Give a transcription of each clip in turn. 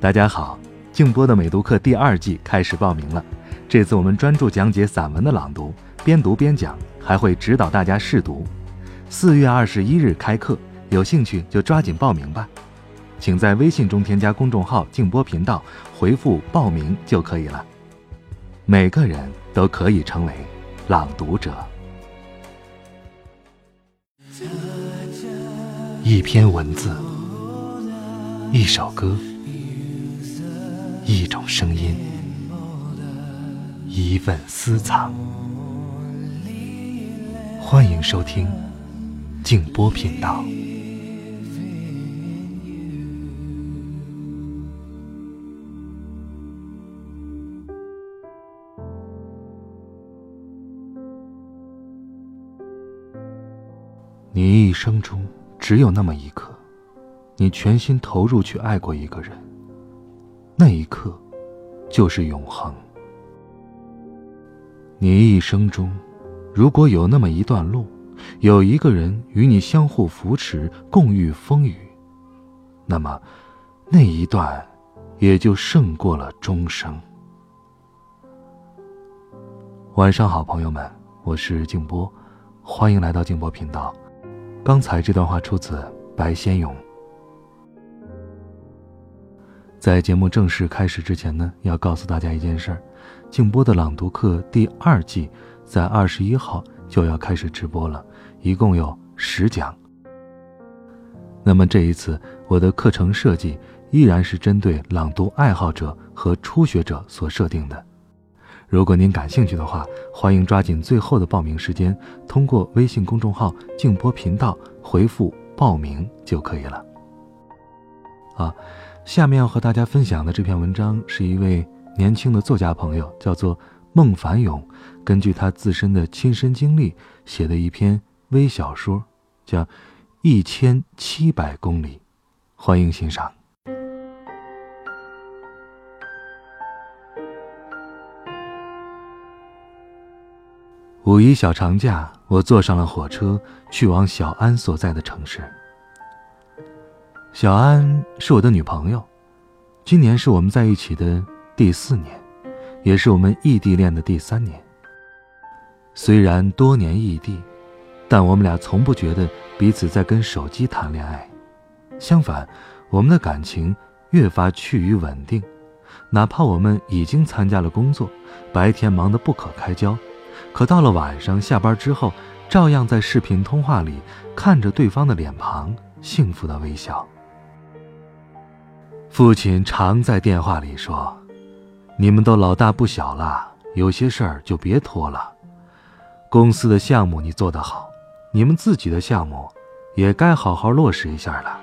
大家好，静波的美读课第二季开始报名了。这次我们专注讲解散文的朗读，边读边讲，还会指导大家试读。四月二十一日开课，有兴趣就抓紧报名吧。请在微信中添加公众号“静波频道”，回复“报名”就可以了。每个人都可以成为朗读者。一篇文字，一首歌，一种声音，一份私藏。欢迎收听静波频道。你一生中。只有那么一刻，你全心投入去爱过一个人，那一刻，就是永恒。你一生中，如果有那么一段路，有一个人与你相互扶持，共遇风雨，那么，那一段，也就胜过了终生。晚上好，朋友们，我是静波，欢迎来到静波频道。刚才这段话出自白先勇。在节目正式开始之前呢，要告诉大家一件事儿：静波的朗读课第二季在二十一号就要开始直播了，一共有十讲。那么这一次我的课程设计依然是针对朗读爱好者和初学者所设定的。如果您感兴趣的话，欢迎抓紧最后的报名时间，通过微信公众号“静波频道”回复“报名”就可以了。啊，下面要和大家分享的这篇文章是一位年轻的作家朋友，叫做孟凡勇，根据他自身的亲身经历写的一篇微小说，叫《一千七百公里》，欢迎欣赏。五一小长假，我坐上了火车，去往小安所在的城市。小安是我的女朋友，今年是我们在一起的第四年，也是我们异地恋的第三年。虽然多年异地，但我们俩从不觉得彼此在跟手机谈恋爱，相反，我们的感情越发趋于稳定。哪怕我们已经参加了工作，白天忙得不可开交。可到了晚上下班之后，照样在视频通话里看着对方的脸庞，幸福的微笑。父亲常在电话里说：“你们都老大不小了，有些事儿就别拖了。公司的项目你做得好，你们自己的项目也该好好落实一下了。”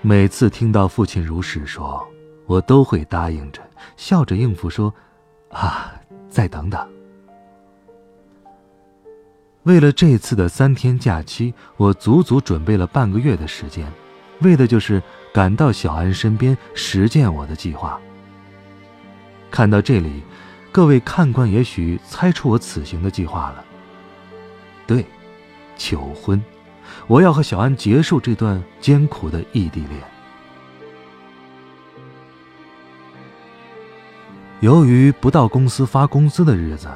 每次听到父亲如是说，我都会答应着，笑着应付说：“啊，再等等。”为了这次的三天假期，我足足准备了半个月的时间，为的就是赶到小安身边实践我的计划。看到这里，各位看官也许猜出我此行的计划了。对，求婚，我要和小安结束这段艰苦的异地恋。由于不到公司发工资的日子。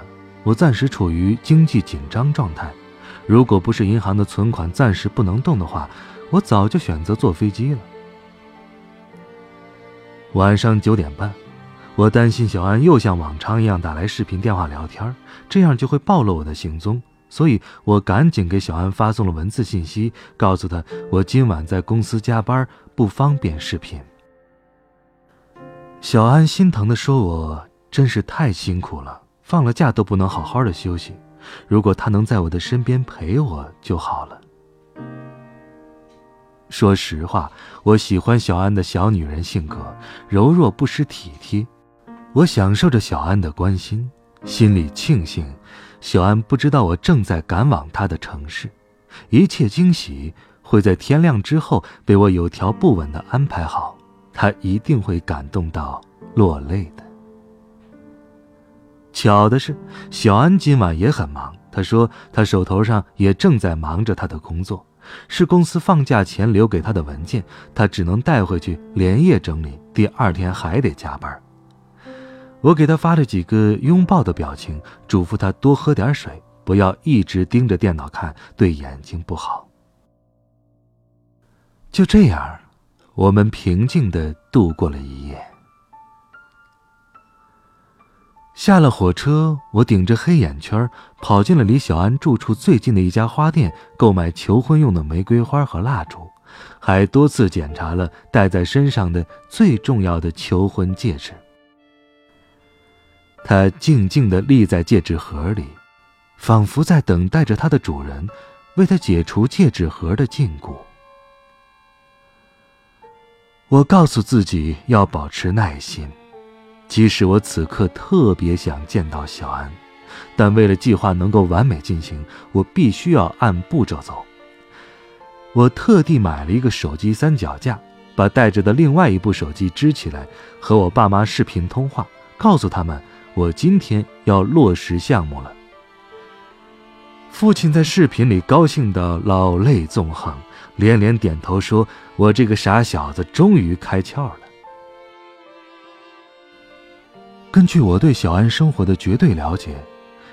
我暂时处于经济紧张状态，如果不是银行的存款暂时不能动的话，我早就选择坐飞机了。晚上九点半，我担心小安又像往常一样打来视频电话聊天，这样就会暴露我的行踪，所以我赶紧给小安发送了文字信息，告诉他我今晚在公司加班，不方便视频。小安心疼的说：“我真是太辛苦了。”放了假都不能好好的休息，如果他能在我的身边陪我就好了。说实话，我喜欢小安的小女人性格，柔弱不失体贴。我享受着小安的关心，心里庆幸，小安不知道我正在赶往她的城市，一切惊喜会在天亮之后被我有条不紊的安排好，她一定会感动到落泪的。巧的是，小安今晚也很忙。他说他手头上也正在忙着他的工作，是公司放假前留给他的文件，他只能带回去连夜整理，第二天还得加班。我给他发了几个拥抱的表情，嘱咐他多喝点水，不要一直盯着电脑看，对眼睛不好。就这样，我们平静的度过了一夜。下了火车，我顶着黑眼圈跑进了离小安住处最近的一家花店，购买求婚用的玫瑰花和蜡烛，还多次检查了戴在身上的最重要的求婚戒指。它静静地立在戒指盒里，仿佛在等待着它的主人为它解除戒指盒的禁锢。我告诉自己要保持耐心。即使我此刻特别想见到小安，但为了计划能够完美进行，我必须要按步骤走。我特地买了一个手机三脚架，把带着的另外一部手机支起来，和我爸妈视频通话，告诉他们我今天要落实项目了。父亲在视频里高兴的老泪纵横，连连点头，说我这个傻小子终于开窍了。根据我对小安生活的绝对了解，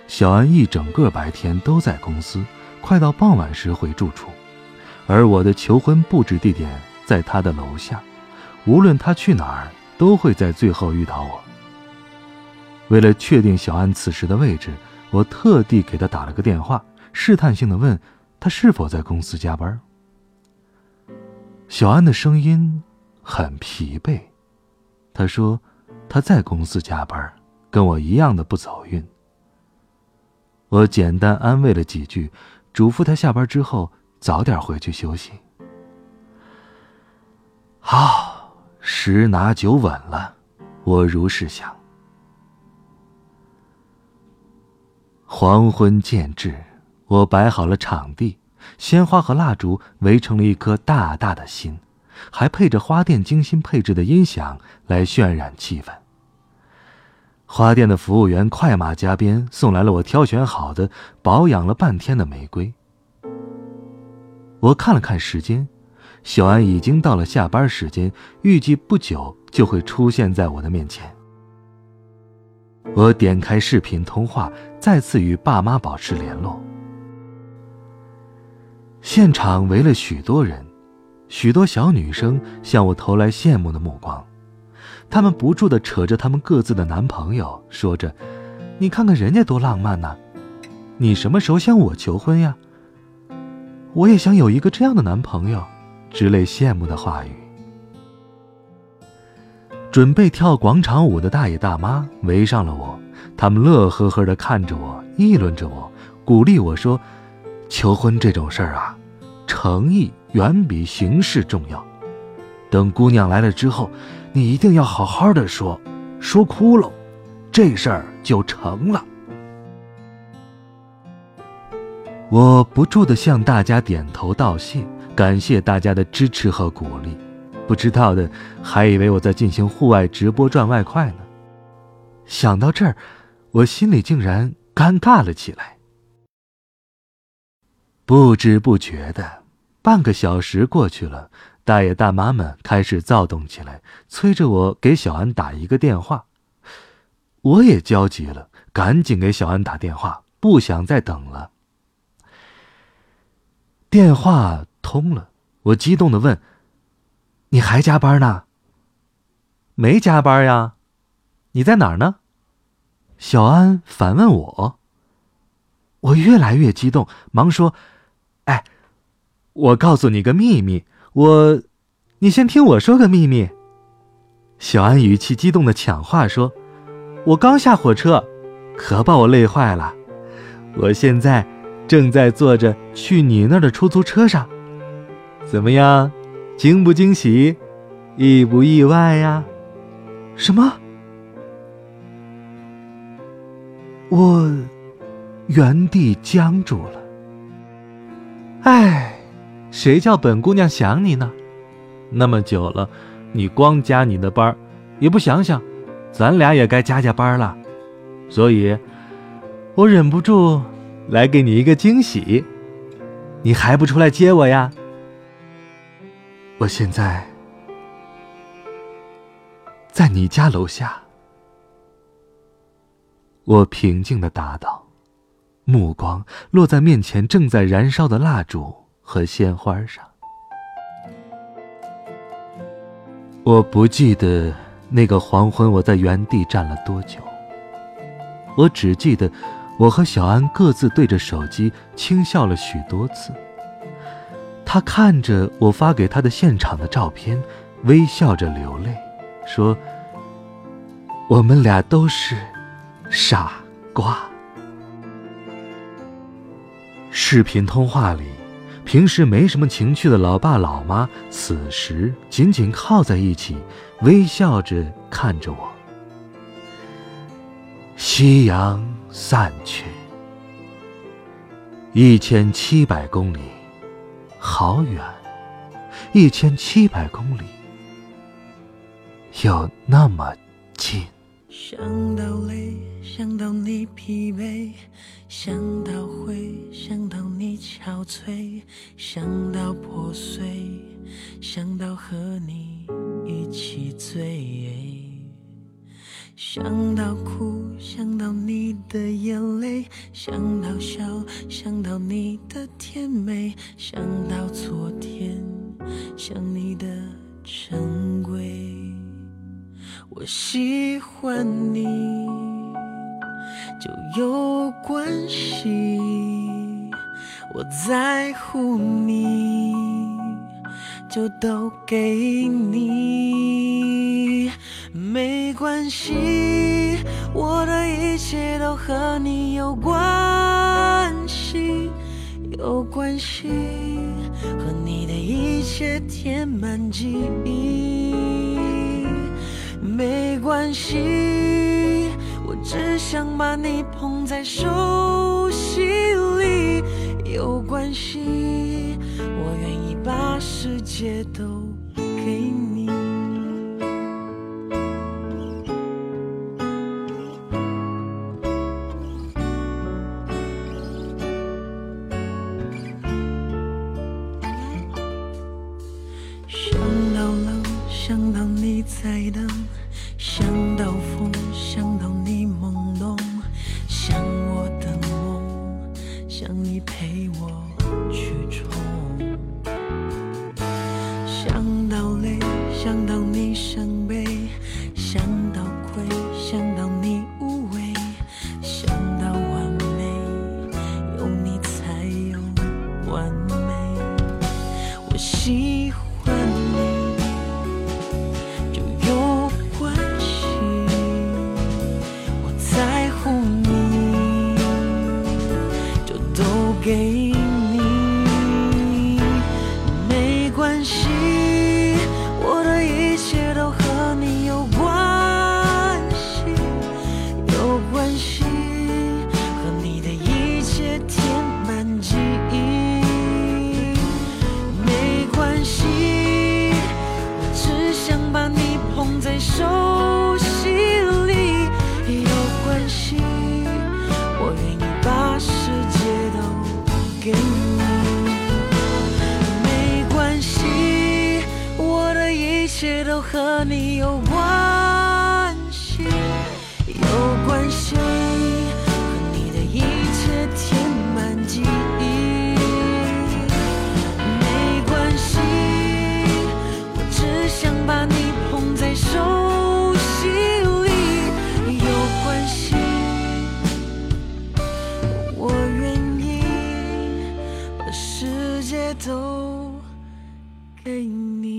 小安一整个白天都在公司，快到傍晚时回住处，而我的求婚布置地点在他的楼下，无论他去哪儿，都会在最后遇到我。为了确定小安此时的位置，我特地给他打了个电话，试探性的问他是否在公司加班。小安的声音很疲惫，他说。他在公司加班，跟我一样的不走运。我简单安慰了几句，嘱咐他下班之后早点回去休息。好，十拿九稳了，我如是想。黄昏渐至，我摆好了场地，鲜花和蜡烛围成了一颗大大的心。还配着花店精心配置的音响来渲染气氛。花店的服务员快马加鞭送来了我挑选好的、保养了半天的玫瑰。我看了看时间，小安已经到了下班时间，预计不久就会出现在我的面前。我点开视频通话，再次与爸妈保持联络。现场围了许多人。许多小女生向我投来羡慕的目光，她们不住地扯着她们各自的男朋友，说着：“你看看人家多浪漫呐，你什么时候向我求婚呀？我也想有一个这样的男朋友。”之类羡慕的话语。准备跳广场舞的大爷大妈围上了我，他们乐呵呵地看着我，议论着我，鼓励我说：“求婚这种事儿啊，诚意。”远比形式重要。等姑娘来了之后，你一定要好好的说，说哭了，这事儿就成了。我不住的向大家点头道谢，感谢大家的支持和鼓励。不知道的还以为我在进行户外直播赚外快呢。想到这儿，我心里竟然尴尬了起来。不知不觉的。半个小时过去了，大爷大妈们开始躁动起来，催着我给小安打一个电话。我也焦急了，赶紧给小安打电话，不想再等了。电话通了，我激动的问：“你还加班呢？”“没加班呀，你在哪儿呢？”小安反问我。我越来越激动，忙说：“哎。”我告诉你个秘密，我，你先听我说个秘密。小安语气激动的抢话说：“我刚下火车，可把我累坏了。我现在正在坐着去你那儿的出租车上，怎么样？惊不惊喜？意不意外呀？什么？我原地僵住了。哎。”谁叫本姑娘想你呢？那么久了，你光加你的班也不想想，咱俩也该加加班了。所以，我忍不住来给你一个惊喜。你还不出来接我呀？我现在在你家楼下。我平静的答道，目光落在面前正在燃烧的蜡烛和鲜花上。我不记得那个黄昏我在原地站了多久。我只记得，我和小安各自对着手机轻笑了许多次。他看着我发给他的现场的照片，微笑着流泪，说：“我们俩都是傻瓜。”视频通话里，平时没什么情趣的老爸老妈，此时紧紧靠在一起，微笑着看着我。夕阳散去，一千七百公里，好远；一千七百公里，又那么近。想到累，想到你疲惫，想到灰，想到你憔悴，想到破碎，想到和你一起醉。想到哭，想到你的眼泪；想到笑，想到你的甜美；想到昨天，想你的珍贵。我喜欢你，就有关系；我在乎你，就都给你。没关系，我的一切都和你有关系，有关系，和你的一切填满记忆。没关系，我只想把你捧在手心里。有关系，我愿意把世界都都和你有关系，有关系，和你的一切填满记忆。没关系，我只想把你捧在手心里，有关系，我愿意把。世界都给你。